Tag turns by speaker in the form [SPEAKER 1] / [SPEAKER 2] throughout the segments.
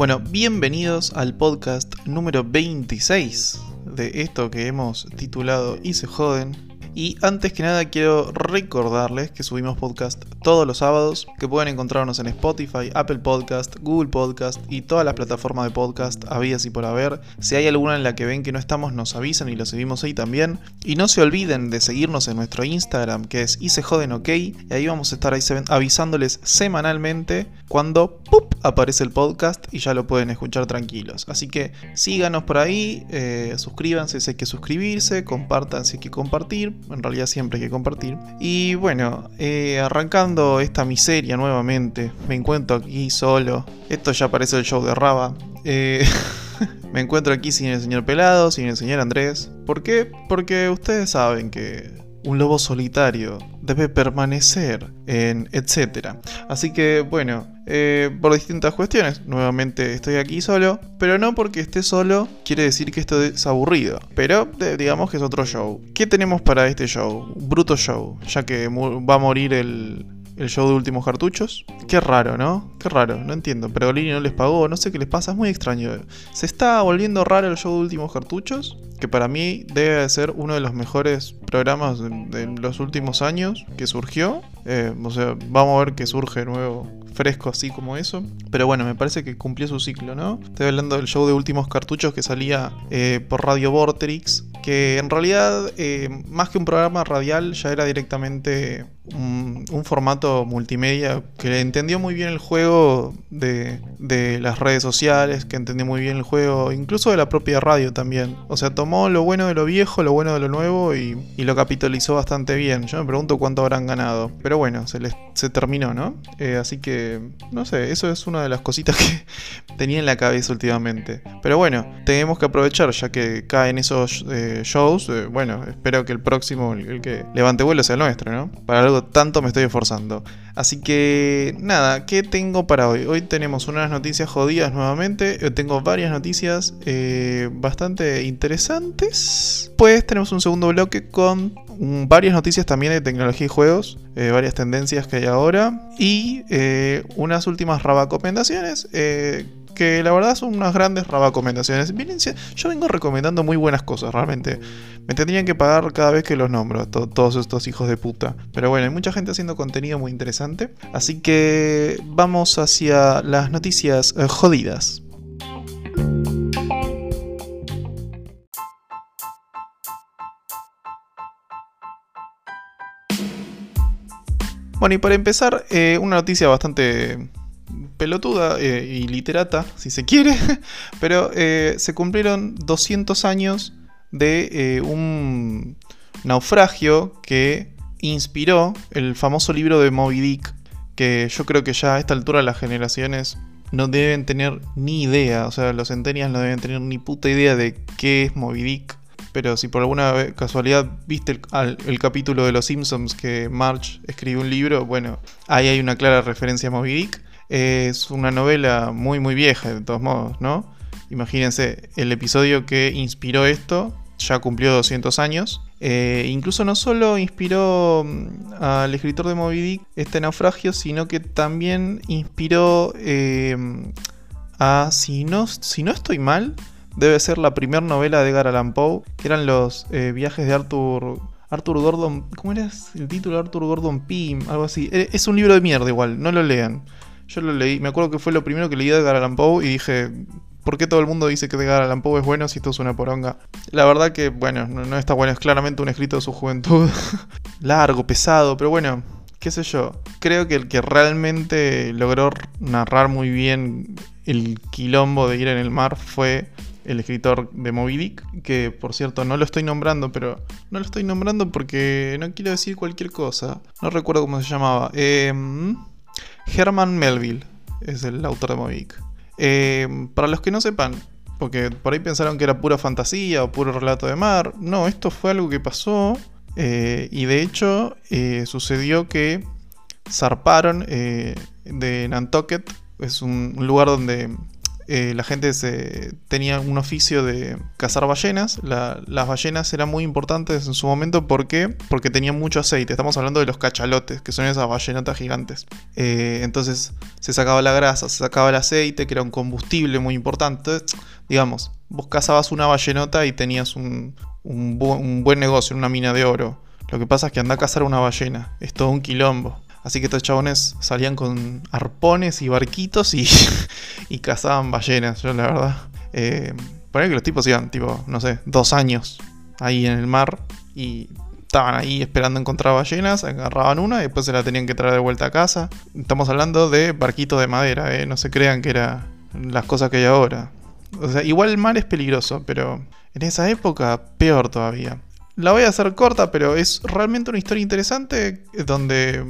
[SPEAKER 1] Bueno, bienvenidos al podcast número 26 de esto que hemos titulado Y se joden. Y antes que nada quiero recordarles que subimos podcast todos los sábados, que pueden encontrarnos en Spotify, Apple Podcast, Google Podcast y todas las plataformas de podcast habidas y por haber. Si hay alguna en la que ven que no estamos, nos avisan y lo seguimos ahí también. Y no se olviden de seguirnos en nuestro Instagram, que es OK y ahí vamos a estar avisándoles semanalmente cuando aparece el podcast y ya lo pueden escuchar tranquilos. Así que síganos por ahí, eh, suscríbanse si hay que suscribirse, compartan si hay que compartir en realidad siempre hay que compartir. Y bueno, eh, arrancando esta miseria nuevamente, me encuentro aquí solo. Esto ya parece el show de Raba. Eh, me encuentro aquí sin el señor Pelado, sin el señor Andrés. ¿Por qué? Porque ustedes saben que un lobo solitario debe permanecer en etcétera. Así que bueno, eh, por distintas cuestiones, nuevamente estoy aquí solo, pero no porque esté solo quiere decir que esto es aburrido, pero digamos que es otro show. ¿Qué tenemos para este show? bruto show, ya que va a morir el, el show de últimos cartuchos. Qué raro, ¿no? Qué raro, no entiendo. Pergolini no les pagó, no sé qué les pasa, es muy extraño. Se está volviendo raro el show de últimos cartuchos, que para mí debe ser uno de los mejores programas de, los últimos años que surgió. Eh, o sea, vamos a ver que surge nuevo fresco así como eso. Pero bueno, me parece que cumplió su ciclo, ¿no? Estoy hablando del show de últimos cartuchos que salía eh, por Radio Vorterix, que en realidad, eh, más que un programa radial, ya era directamente un, formato multimedia que entendió muy bien el juego de, las redes sociales, que entendió muy bien el juego, incluso de la propia radio también. O sea, tomó lo bueno de lo viejo, lo bueno de lo nuevo y, lo capitalizó bastante bien. Yo me pregunto cuánto habrán ganado. Pero bueno, se les se terminó, ¿no? Eh, así que, no sé, eso es una de las cositas que tenía en la cabeza últimamente. Pero bueno, tenemos que aprovechar ya que caen esos eh, shows. Eh, bueno, espero que el próximo, el, que levante vuelo sea el nuestro, ¿no? Para tanto me estoy esforzando. Así que, nada, ¿qué tengo para hoy? Hoy tenemos unas noticias jodidas nuevamente. Tengo varias noticias bastante interesantes. Pues tenemos un segundo bloque con varias noticias también de tecnología y juegos, eh, varias tendencias que hay ahora y eh, unas últimas rabacomendaciones eh, que la verdad son unas grandes rabacomendaciones. yo vengo recomendando muy buenas cosas, realmente. Me tendrían que pagar cada vez que los nombro, todos estos hijos de puta. Pero bueno, hay mucha gente haciendo contenido muy interesante. Así que vamos hacia las noticias jodidas. Bueno, y para empezar, eh, una noticia bastante pelotuda eh, y literata, si se quiere, pero eh, se cumplieron 200 años de un naufragio que inspiró el famoso libro de Moby Dick, que yo creo que ya a esta altura las generaciones no deben tener ni idea, o sea, los centenias no deben tener ni puta idea de qué es Moby Dick pero si por alguna casualidad viste el, capítulo de Los Simpsons que Marge escribió un libro, bueno, ahí hay una clara referencia a Moby Dick. Es una novela muy muy vieja de todos modos, ¿no? Imagínense, el episodio que inspiró esto ya cumplió 200 años. Eh, incluso no solo inspiró mm, al escritor de Moby Dick este naufragio, sino que también inspiró eh, a, si no, si no estoy mal, debe ser la primera novela de Edgar Allan Poe, que eran los eh, viajes de Arthur Arthur Gordon, ¿cómo era el título? Arthur Gordon Pym, algo así. Eh, es un libro de mierda igual, no lo lean. Yo lo leí, me acuerdo que fue lo primero que leí de Edgar Allan y dije, ¿por qué todo el mundo dice que Edgar Allan es bueno si esto es una poronga? La verdad que, bueno, no, está bueno, es claramente un escrito de su juventud. Largo, pesado, pero bueno, qué sé yo. Creo que el que realmente logró narrar muy bien el quilombo de ir en el mar fue el escritor de Moby Dick, que por cierto no lo estoy nombrando, pero no lo estoy nombrando porque no quiero decir cualquier cosa. No recuerdo cómo se llamaba. Em, Herman Melville es el autor de Moby. Em, para los que no sepan, porque por ahí pensaron que era pura fantasía o puro relato de mar, no, esto fue algo que pasó eh, y de hecho eh, sucedió que zarparon eh, de Nantucket, es un lugar donde eh, la gente tenía un oficio de cazar ballenas. las ballenas eran muy importantes en su momento ¿por porque tenían mucho aceite. Estamos hablando de los cachalotes, que son esas ballenotas gigantes. Eh, entonces se sacaba la grasa, se sacaba el aceite, que era un combustible muy importante. digamos, vos cazabas una ballenota y tenías un, un, buen negocio, una mina de oro. Lo que pasa es que anda a cazar una ballena. Es todo un quilombo. Así que estos chabones salían con arpones y barquitos y, y cazaban ballenas, yo la verdad. Eh, que los tipos iban, tipo, no sé, dos años ahí en el mar y estaban ahí esperando encontrar ballenas, agarraban una y después se la tenían que traer de vuelta a casa. Estamos hablando de barquitos de madera, ¿eh? no se crean que era las cosas que hay ahora. O sea, igual el mar es peligroso, pero en esa época peor todavía. La voy a hacer corta, pero es realmente una historia interesante donde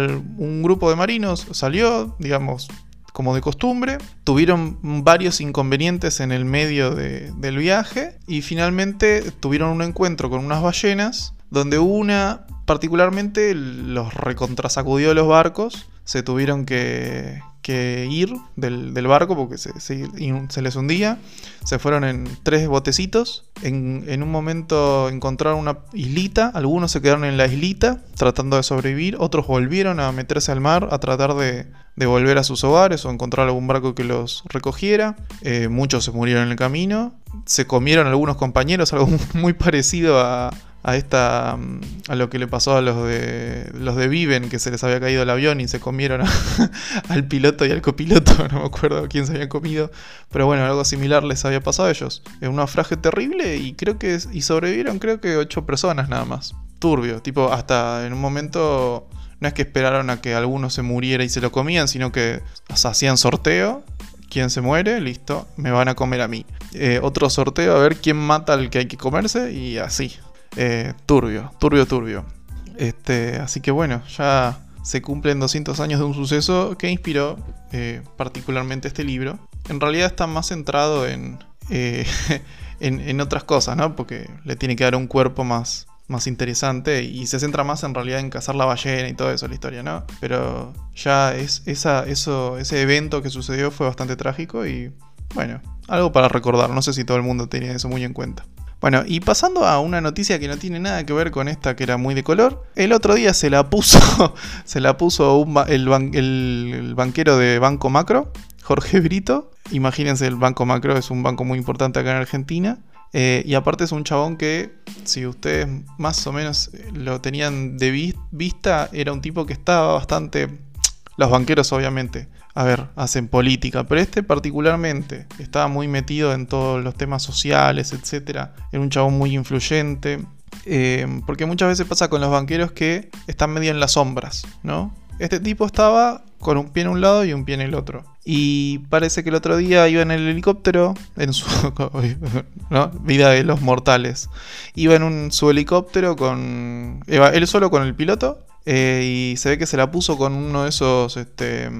[SPEAKER 1] un grupo de marinos salió, digamos, como de costumbre. Tuvieron varios inconvenientes en el medio del viaje y finalmente tuvieron un encuentro con unas ballenas donde una particularmente los recontrasacudió los barcos. Se tuvieron que, que ir del, barco porque se, se, les hundía. Se fueron en tres botecitos. En, un momento encontraron una islita. Algunos se quedaron en la islita tratando de sobrevivir. Otros volvieron a meterse al mar a tratar de, volver a sus hogares o encontrar algún barco que los recogiera. Eh, muchos se murieron en el camino. Se comieron algunos compañeros, algo muy parecido a, a esta mm, a lo que le pasó a los de los de Viven que se les había caído el avión y se comieron al piloto y al copiloto, no me acuerdo quién se había comido, pero bueno, algo similar les había pasado a ellos. Es un naufragio terrible y creo que y sobrevivieron creo que ocho personas nada más. Turbio, tipo hasta en un momento no es que esperaron a que alguno se muriera y se lo comían, sino que hacían sorteo quién se muere, listo, me van a comer a mí. Eh, otro sorteo a ver quién mata al que hay que comerse y así. Eh, turbio, turbio, turbio. Este, así que bueno, ya se cumplen 200 años de un suceso que inspiró eh, particularmente este libro. En realidad está más centrado en, eh, en, otras cosas, ¿no? Porque le tiene que dar un cuerpo más, más interesante y se centra más en realidad en cazar la ballena y todo eso, la historia, ¿no? Pero ya es, esa, eso, ese evento que sucedió fue bastante trágico y bueno, algo para recordar. No sé si todo el mundo tenía eso muy en cuenta. Bueno, y pasando a una noticia que no tiene nada que ver con esta que era muy de color, el otro día se la puso, se la puso el, banquero de Banco Macro, Jorge Brito. Imagínense, el Banco Macro es un banco muy importante acá en Argentina. Eh, y aparte es un chabón que, si ustedes más o menos lo tenían de vista, era un tipo que estaba bastante... Los banqueros obviamente a ver, hacen política, pero este particularmente estaba muy metido en todos los temas sociales, etc. Era un chabón muy influyente, eh, porque muchas veces pasa con los banqueros que están medio en las sombras, ¿no? Este tipo estaba con un pie en un lado y un pie en el otro. Y parece que el otro día iba en el helicóptero, en su vida de los mortales. Iba en un, su helicóptero con. él solo con el piloto. Eh, y se ve que se la puso con uno de esos este,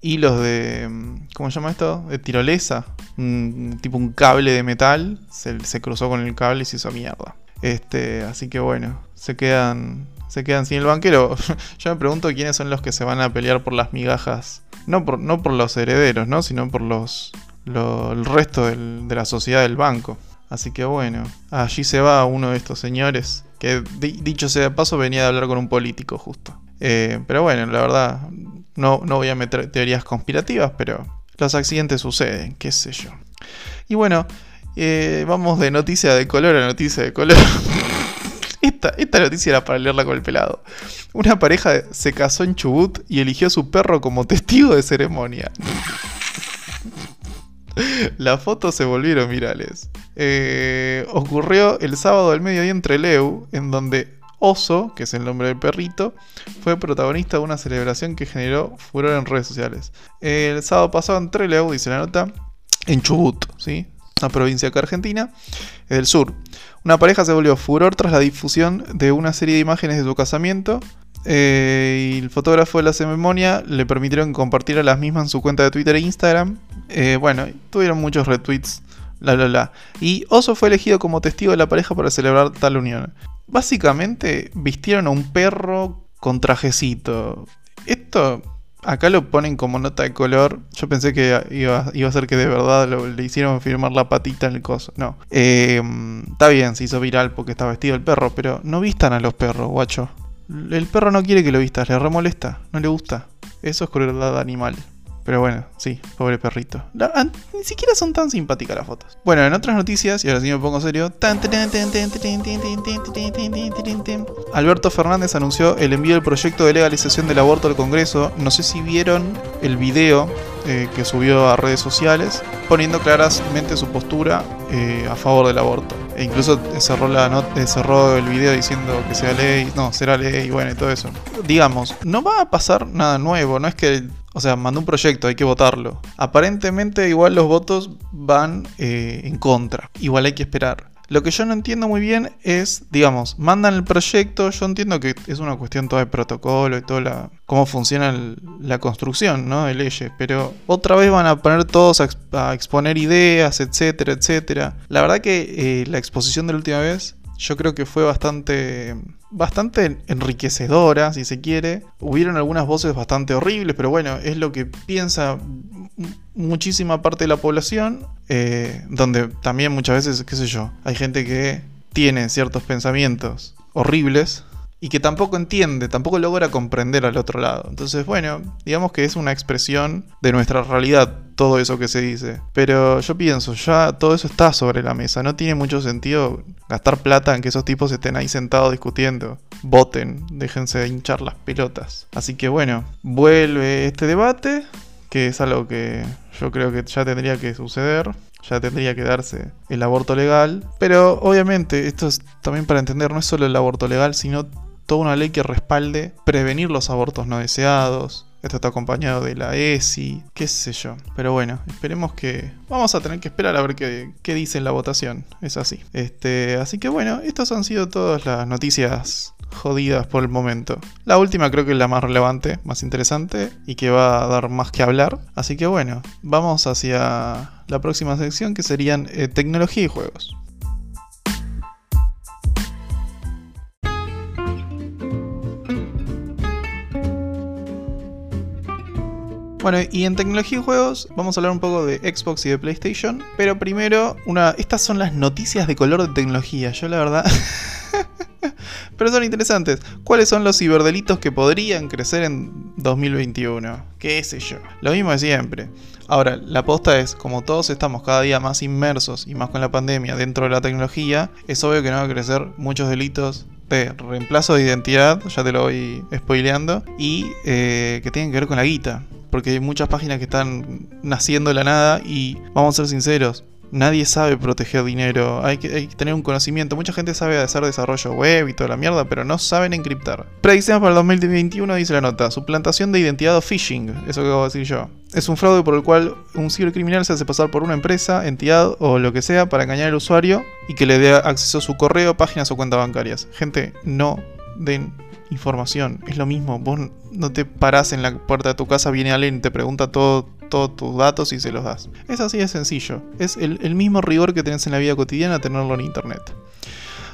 [SPEAKER 1] hilos de. ¿Cómo se llama esto? De tirolesa. Un, tipo un cable de metal. Se, cruzó con el cable y se hizo mierda. Este, así que bueno, se quedan. Se quedan sin el banquero. Yo me pregunto quiénes son los que se van a pelear por las migajas. No por, no por los herederos, ¿no? Sino por los. el resto de la sociedad del banco. Así que bueno, allí se va uno de estos señores. Que dicho sea de paso, venía de hablar con un político justo. Eh, pero bueno, la verdad, no, no voy a meter teorías conspirativas, pero los accidentes suceden, qué sé yo. Y bueno, eh, vamos de noticia de color a noticia de color. esta, esta noticia era para leerla con el pelado. Una pareja se casó en Chubut y eligió a su perro como testigo de ceremonia. Las fotos se volvieron virales. Eh, ocurrió el sábado al mediodía en Treleu, en donde Oso, que es el nombre del perrito, fue protagonista de una celebración que generó furor en redes sociales. El sábado pasado en Trelew, dice la nota, en Chubut, ¿sí? una provincia acá argentina, del sur. Una pareja se volvió furor tras la difusión de una serie de imágenes de su casamiento. Eh, y el fotógrafo de la ceremonia le permitieron compartir a las mismas en su cuenta de Twitter e Instagram. Eh, bueno, tuvieron muchos retweets. La, la, la. Y Oso fue elegido como testigo de la pareja para celebrar tal unión. Básicamente vistieron a un perro con trajecito. Esto Acá lo ponen como nota de color. Yo pensé que iba, iba a ser que de verdad le hicieron firmar la patita en el coso. No. Eh, está bien, se hizo viral porque está vestido el perro, pero no vistan a los perros, guacho. El perro no quiere que lo vistas, le remolesta, no le gusta. Eso es crueldad animal. Pero bueno, sí, pobre perrito. ni siquiera son tan simpáticas las fotos. Bueno, en otras noticias, y ahora sí me pongo serio. Alberto Fernández anunció el envío del proyecto de legalización del aborto al Congreso. No sé si vieron el video que subió a redes sociales, poniendo claramente su postura a favor del aborto. E incluso cerró, la cerró el video diciendo que sea ley, no, será ley, bueno, y todo eso. Digamos, no va a pasar nada nuevo, no es que o sea, mandó un proyecto, hay que votarlo. Aparentemente igual los votos van eh, en contra. Igual hay que esperar. Lo que yo no entiendo muy bien es, digamos, mandan el proyecto, yo entiendo que es una cuestión toda de protocolo y toda la, cómo funciona la construcción ¿no? de leyes, pero otra vez van a poner todos a, exponer ideas, etcétera, etcétera. La verdad que eh, la exposición de la última vez yo creo que fue bastante bastante enriquecedora, si se quiere. Hubieron algunas voces bastante horribles, pero bueno, es lo que piensa muchísima parte de la población, eh, donde también muchas veces, qué sé yo, hay gente que tiene ciertos pensamientos horribles y que tampoco entiende, tampoco logra comprender al otro lado. Entonces, bueno, digamos que es una expresión de nuestra realidad todo eso que se dice. Pero yo pienso, ya todo eso está sobre la mesa. No tiene mucho sentido gastar plata en que esos tipos estén ahí sentados discutiendo. Voten, déjense de hinchar las pelotas. Así que bueno, vuelve este debate, que es algo que yo creo que ya tendría que suceder ya tendría que darse el aborto legal. Pero obviamente, esto es también para entender, no es solo el aborto legal, sino toda una ley que respalde prevenir los abortos no deseados. Esto está acompañado de la ESI, qué sé yo. Pero bueno, esperemos que... Vamos a tener que esperar a ver qué, qué dice en la votación. Es así. Este, así que bueno, estas han sido todas las noticias jodidas por el momento. La última creo que es la más relevante, más interesante y que va a dar más que hablar. Así que bueno, vamos hacia la próxima sección que serían eh, tecnología y juegos. Bueno, y en tecnología y juegos vamos a hablar un poco de Xbox y de PlayStation. Pero primero, una, estas son las noticias de color de tecnología. Yo la verdad... pero son interesantes. ¿Cuáles son los ciberdelitos que podrían crecer en 2021? ¿Qué sé yo? Lo mismo de siempre. Ahora, la posta es, como todos estamos cada día más inmersos y más con la pandemia dentro de la tecnología, es obvio que no va a crecer muchos delitos de reemplazo de identidad, ya te lo voy spoileando, y eh, que tienen que ver con la guita porque hay muchas páginas que están naciendo de la nada y vamos a ser sinceros, nadie sabe proteger dinero, hay que, tener un conocimiento, mucha gente sabe hacer desarrollo web y toda la mierda, pero no saben encriptar. Predicciones para el 2021 dice la nota, suplantación de identidad o phishing, eso que acabo de decir yo. Es un fraude por el cual un cibercriminal se hace pasar por una empresa, entidad o lo que sea para engañar al usuario y que le dé acceso a su correo, páginas o cuentas bancarias. Gente, no den información. Es lo mismo, vos no te parás en la puerta de tu casa, viene alguien y te pregunta todo, todos tus datos y se los das. Es así de sencillo. Es el, el mismo rigor que tenés en la vida cotidiana tenerlo en internet.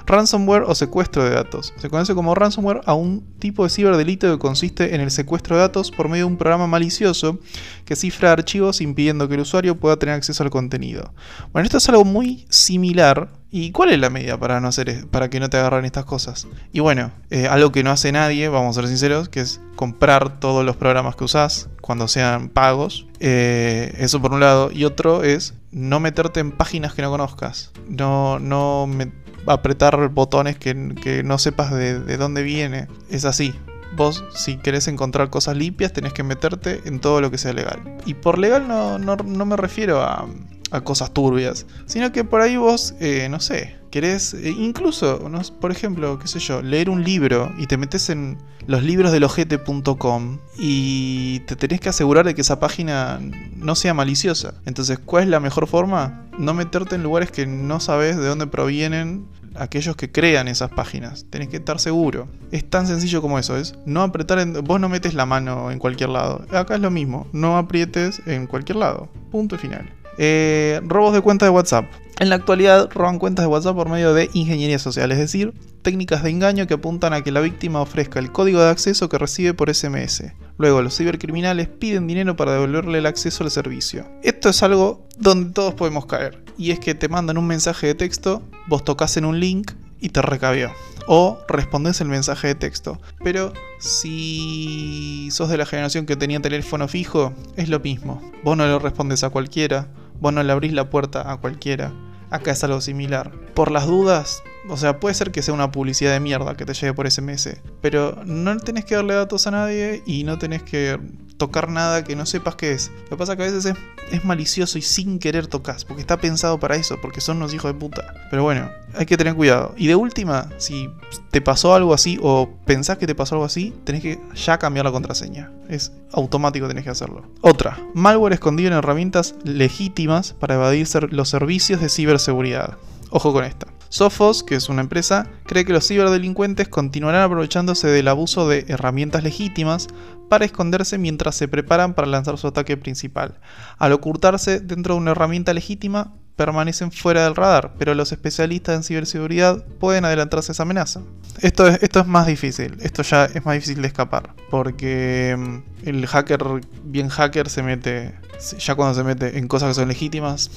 [SPEAKER 1] Ransomware o secuestro de datos. Se conoce como ransomware a un tipo de ciberdelito que consiste en el secuestro de datos por medio de un programa malicioso que cifra archivos impidiendo que el usuario pueda tener acceso al contenido. Bueno, esto es algo muy similar. ¿Y cuál es la medida para, no hacer, para que no te agarren estas cosas? Y bueno, eh, algo que no hace nadie, vamos a ser sinceros, que es comprar todos los programas que usás cuando sean pagos. Eh, eso por un lado. Y otro es no meterte en páginas que no conozcas. No, no me, apretar botones que, no sepas de, dónde viene. Es así. Vos, si querés encontrar cosas limpias, tenés que meterte en todo lo que sea legal. Y por legal no, no, me refiero a, a, cosas turbias, sino que por ahí vos, eh, no sé, querés eh, incluso, por ejemplo, qué sé yo, leer un libro y te metes en los libros del ojete.com y te tenés que asegurar de que esa página no sea maliciosa. Entonces, ¿cuál es la mejor forma? No meterte en lugares que no sabes de dónde provienen aquellos que crean esas páginas. Tenés que estar seguro. Es tan sencillo como eso, es no apretar en, vos no metes la mano en cualquier lado. Acá es lo mismo, no aprietes en cualquier lado. Punto final. Eh, robos de cuenta de WhatsApp. En la actualidad roban cuentas de WhatsApp por medio de ingeniería social, es decir, técnicas de engaño que apuntan a que la víctima ofrezca el código de acceso que recibe por SMS. Luego los cibercriminales piden dinero para devolverle el acceso al servicio. Esto es algo donde todos podemos caer, y es que te mandan un mensaje de texto, vos tocas en un link y te recabió. O respondes el mensaje de texto. Pero si sos de la generación que tenía teléfono fijo, es lo mismo. Vos no le respondes a cualquiera, vos no le abrís la puerta a cualquiera. Acá es algo similar. Por las dudas, o sea, puede ser que sea una publicidad de mierda que te llegue por SMS, pero no tenés que darle datos a nadie y no tenés que tocar nada que no sepas qué es. Lo que pasa es que a veces es, malicioso y sin querer tocas, porque está pensado para eso, porque son unos hijos de puta. Pero bueno, hay que tener cuidado. Y de última, si te pasó algo así o pensás que te pasó algo así, tenés que ya cambiar la contraseña. Es automático, tenés que hacerlo. Otra, malware escondido en herramientas legítimas para evadir los servicios de ciberseguridad. Ojo con esta. Sophos, que es una empresa, cree que los ciberdelincuentes continuarán aprovechándose del abuso de herramientas legítimas para esconderse mientras se preparan para lanzar su ataque principal. Al ocultarse dentro de una herramienta legítima, permanecen fuera del radar, pero los especialistas en ciberseguridad pueden adelantarse a esa amenaza. Esto es, esto es más difícil, esto ya es más difícil de escapar, porque mm, el hacker, bien hacker, se mete, ya cuando se mete en cosas que son legítimas,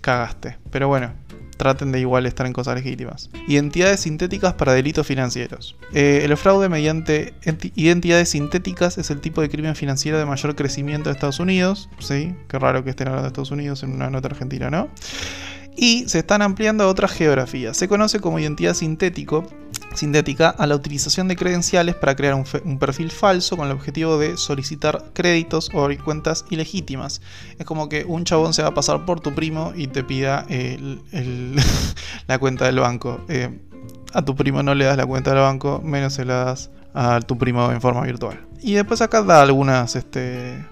[SPEAKER 1] cagaste. Pero bueno, traten de igual estar en cosas legítimas. Identidades sintéticas para delitos financieros. Eh, el fraude mediante identidades sintéticas es el tipo de crimen financiero de mayor crecimiento de Estados Unidos. Sí, qué raro que estén hablando de Estados Unidos en una nota argentina, ¿no? Y se están ampliando a otras geografías. Se conoce como identidad sintética a la utilización de credenciales para crear un, perfil falso con el objetivo de solicitar créditos o abrir cuentas ilegítimas. Es como que un chabón se va a pasar por tu primo y te pida la cuenta del banco. Eh, a tu primo no le das la cuenta del banco, menos se la das a tu primo en forma virtual. Y después acá da algunas este,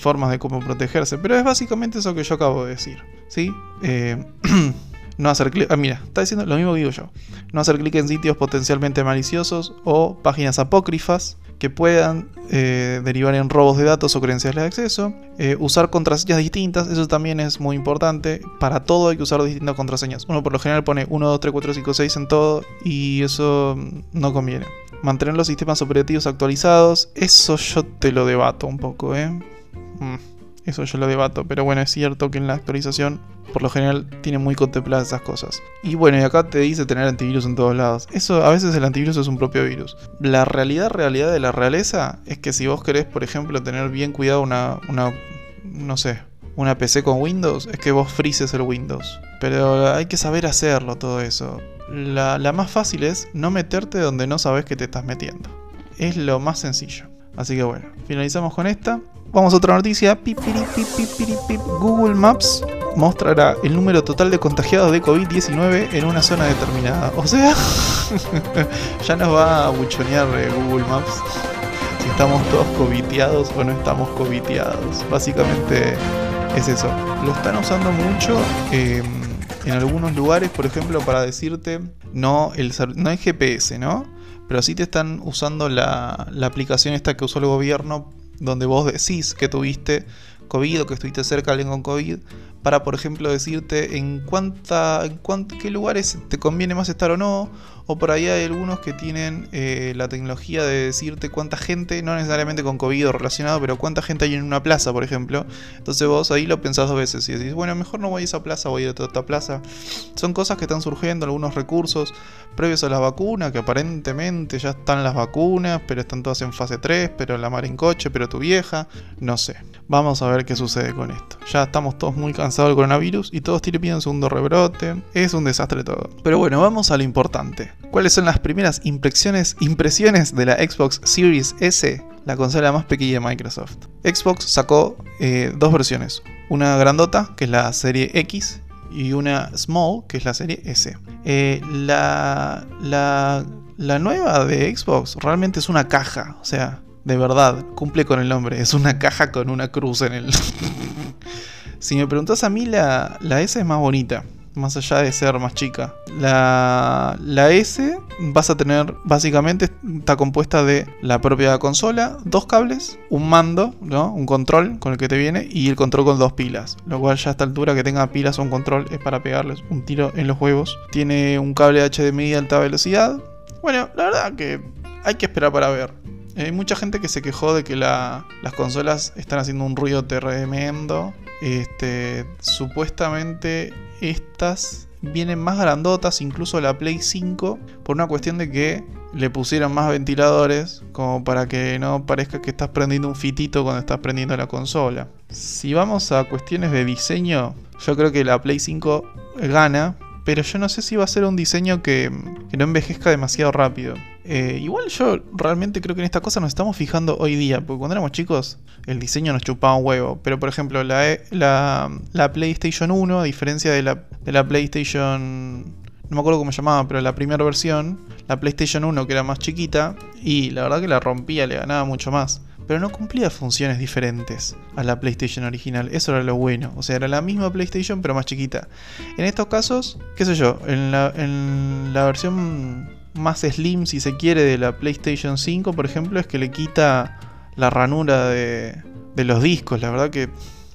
[SPEAKER 1] formas de cómo protegerse, pero es básicamente eso que yo acabo de decir. ¿sí? Eh, no hacer clic. Ah, mira, está diciendo lo mismo que digo yo. No hacer clic en sitios potencialmente maliciosos o páginas apócrifas que puedan eh, derivar en robos de datos o credenciales de acceso. Eh, usar contraseñas distintas, eso también es muy importante. Para todo hay que usar distintas contraseñas. Uno por lo general pone 1, 2, 3, 4, 5, 6 en todo y eso no conviene. Mantener los sistemas operativos actualizados, eso yo te lo debato un poco, ¿eh? Mm, eso yo lo debato, pero bueno, es cierto que en la actualización por lo general tiene muy contempladas esas cosas. Y bueno, y acá te dice tener antivirus en todos lados. Eso a veces el antivirus es un propio virus. La realidad, realidad de la realeza es que si vos querés, por ejemplo, tener bien cuidado una, una no sé, una PC con Windows, es que vos frises el Windows. Pero hay que saber hacerlo todo eso. La, la más fácil es no meterte donde no sabes que te estás metiendo. Es lo más sencillo. Así que bueno, finalizamos con esta. Vamos a otra noticia. Google Maps mostrará el número total de contagiados de COVID-19 en una zona determinada. O sea, ya nos va a buchonear eh, Google Maps si estamos todos coviteados o no estamos coviteados. Básicamente es eso. Lo están usando mucho em, en algunos lugares, por ejemplo, para decirte, no, el, no hay GPS, ¿no? Pero sí te están usando la, la aplicación esta que usó el gobierno donde vos decís que tuviste COVID o que estuviste cerca de alguien con COVID, para por ejemplo decirte en cuánta, en qué lugares te conviene más estar o no, o por ahí hay algunos que tienen eh, la tecnología de decirte cuánta gente, no necesariamente con COVID o relacionado, pero cuánta gente hay en una plaza, por ejemplo. Entonces vos ahí lo pensás dos veces y decís, bueno, mejor no voy a esa plaza, voy a otra plaza. Son cosas que están surgiendo, algunos recursos previos a las vacunas, que aparentemente ya están las vacunas, pero están todas en fase 3, pero la mar en coche, pero tu vieja, no sé. Vamos a ver qué sucede con esto. Ya estamos todos muy cansados del coronavirus y todos tienen un segundo rebrote. Es un desastre todo. Pero bueno, vamos a lo importante. ¿Cuáles son las primeras impresiones, impresiones de la Xbox Series S, la consola más pequeña de Microsoft? Xbox sacó eh, dos versiones. Una grandota, que es la serie X, y una small, que es la serie S. Eh, la, la, la nueva de Xbox realmente es una caja, o sea, de verdad, cumple con el nombre, es una caja con una cruz en el... si me preguntas a mí, la, la S es más bonita. más allá de ser más chica. La, la S vas a tener, básicamente, está compuesta de la propia consola, dos cables, un mando, ¿no? Un control con el que te viene y el control con dos pilas. Lo cual ya a esta altura que tenga pilas o un control es para pegarles un tiro en los huevos. Tiene un cable HDMI de alta velocidad. Bueno, la verdad que hay que esperar para ver. Hay mucha gente que se quejó de que las consolas están haciendo un ruido tremendo. Este, supuestamente estas vienen más grandotas, incluso la Play 5, por una cuestión de que le pusieron más ventiladores, como para que no parezca que estás prendiendo un fitito cuando estás prendiendo la consola. Si vamos a cuestiones de diseño, yo creo que la Play 5 gana, pero yo no sé si va a ser un diseño que, no envejezca demasiado rápido. Eh, igual yo realmente creo que en esta cosa nos estamos fijando hoy día, porque cuando éramos chicos el diseño nos chupaba un huevo. Pero por ejemplo, la, e, la PlayStation 1, a diferencia de la, de la PlayStation no me acuerdo cómo se llamaba, pero la primera versión, la PlayStation 1 que era más chiquita, y la verdad que la rompía, le ganaba mucho más pero no cumplía funciones diferentes a la PlayStation original. Eso era lo bueno. O sea, era la misma PlayStation pero más chiquita. En estos casos, qué sé yo, en la, en la versión más slim, si se quiere, de la PlayStation 5, por ejemplo, es que le quita la ranura de, de los discos. La verdad que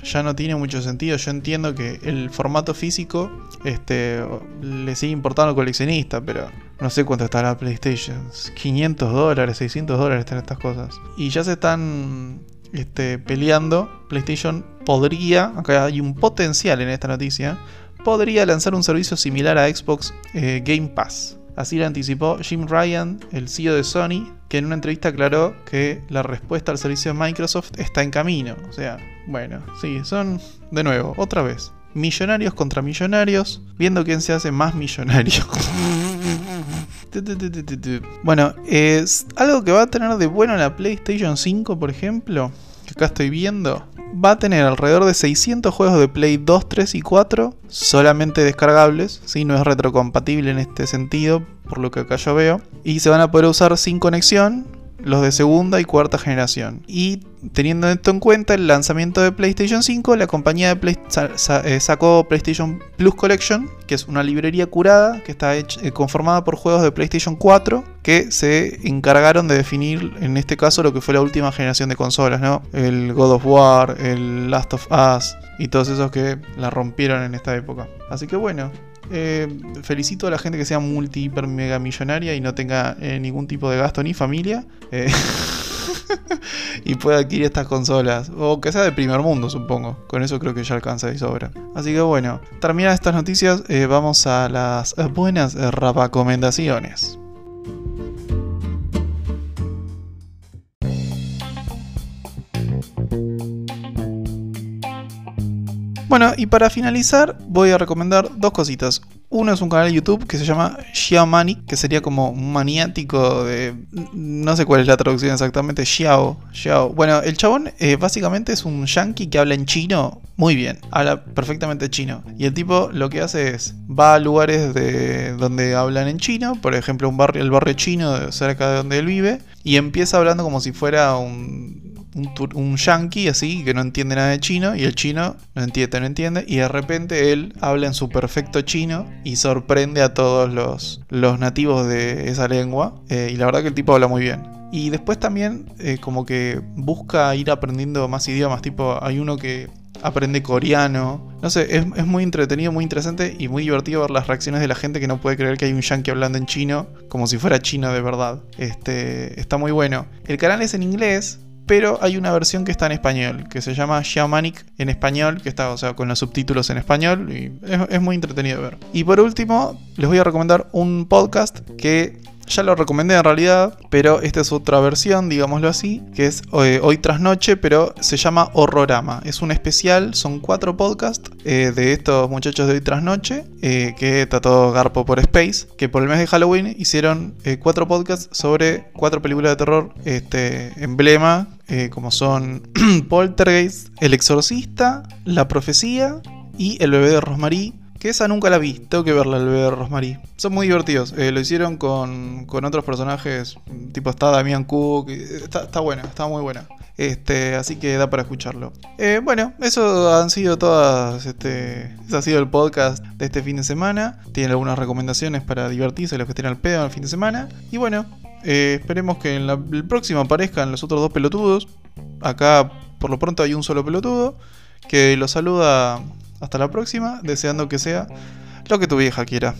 [SPEAKER 1] ya no tiene mucho sentido. Yo entiendo que el formato físico este, le sigue importando al coleccionista, pero no sé cuánto está la PlayStation. 500 dólares, 600 dólares están estas cosas. Y ya se están este, peleando. PlayStation podría, acá hay un potencial en esta noticia, podría lanzar un servicio similar a Xbox eh, Game Pass. Así lo anticipó Jim Ryan, el CEO de Sony, que en una entrevista aclaró que la respuesta al servicio de Microsoft está en camino. O sea, bueno, sí, son de nuevo, otra vez. Millonarios contra millonarios, viendo quién se hace más millonario. bueno, es algo que va a tener de bueno la PlayStation 5, por ejemplo, que acá estoy viendo, va a tener alrededor de 600 juegos de Play 2, 3 y 4 solamente descargables, si no es retrocompatible en este sentido, por lo que acá yo veo, y se van a poder usar sin conexión los de segunda y cuarta generación. Y teniendo esto en cuenta el lanzamiento de PlayStation 5, la compañía de eh, sacó PlayStation Plus Collection, que es una librería curada que está eh, conformada por juegos de PlayStation 4 que se encargaron de definir en este caso lo que fue la última generación de consolas, ¿no? El God of War, el Last of Us y todos esos que la rompieron en esta época. Así que bueno, eh, felicito a la gente que sea multi, hiper, mega millonaria y no tenga ningún tipo de gasto ni familia. Eh, y pueda adquirir estas consolas. O que sea de primer mundo, supongo. Con eso creo que ya alcanza y sobra. Así que bueno, terminadas estas noticias, vamos a las buenas rapacomendaciones. Bueno, y para finalizar voy a recomendar dos cositas. Uno es un canal de YouTube que se llama Xiao Mani, que sería como un maniático de... No sé cuál es la traducción exactamente, Xiao, Xiao. Bueno, el chabón eh, básicamente es un yankee que habla en chino muy bien, habla perfectamente chino. Y el tipo lo que hace es, va a lugares de donde hablan en chino, por ejemplo un barrio, el barrio chino cerca de donde él vive, y empieza hablando como si fuera un un, yankee así que no entiende nada de chino y el chino no entiende, no entiende y de repente él habla en su perfecto chino y sorprende a todos los, nativos de esa lengua eh, y la verdad que el tipo habla muy bien. Y después también eh, como que busca ir aprendiendo más idiomas, tipo hay uno que aprende coreano. No sé, es, es, muy entretenido, muy interesante y muy divertido ver las reacciones de la gente que no puede creer que hay un yankee hablando en chino, como si fuera chino de verdad. Este, está muy bueno. El canal es en inglés, pero hay una versión que está en español, que se llama Shamanic en español, que está, o sea, con los subtítulos en español, y es, muy entretenido de ver. Y por último, les voy a recomendar un podcast que ya lo recomendé en realidad, pero esta es otra versión, digámoslo así, que es eh, Hoy tras Noche, pero se llama Horrorama. Es un especial, son cuatro podcasts eh, de estos muchachos de Hoy tras Noche, eh, que todo garpo por Space, que por el mes de Halloween hicieron cuatro podcasts sobre cuatro películas de terror este, emblema, como son Poltergeist, El Exorcista, La Profecía y El Bebé de Rosemary que esa nunca la vi, tengo que verla, bebé de Rosemary. Son muy divertidos. Eh, lo hicieron con, con, otros personajes, tipo está Damian Cook. Está, está buena, está muy buena. Este, así que da para escucharlo. Eh, bueno, eso han sido todas. Este, ese ha sido el podcast de este fin de semana. Tienen algunas recomendaciones para divertirse los que estén al pedo el fin de semana. Y bueno, eh, esperemos que en la, el próximo aparezcan los otros dos pelotudos. Acá, por lo pronto, hay un solo pelotudo que los saluda hasta la próxima, deseando que sea lo que tu vieja quiera.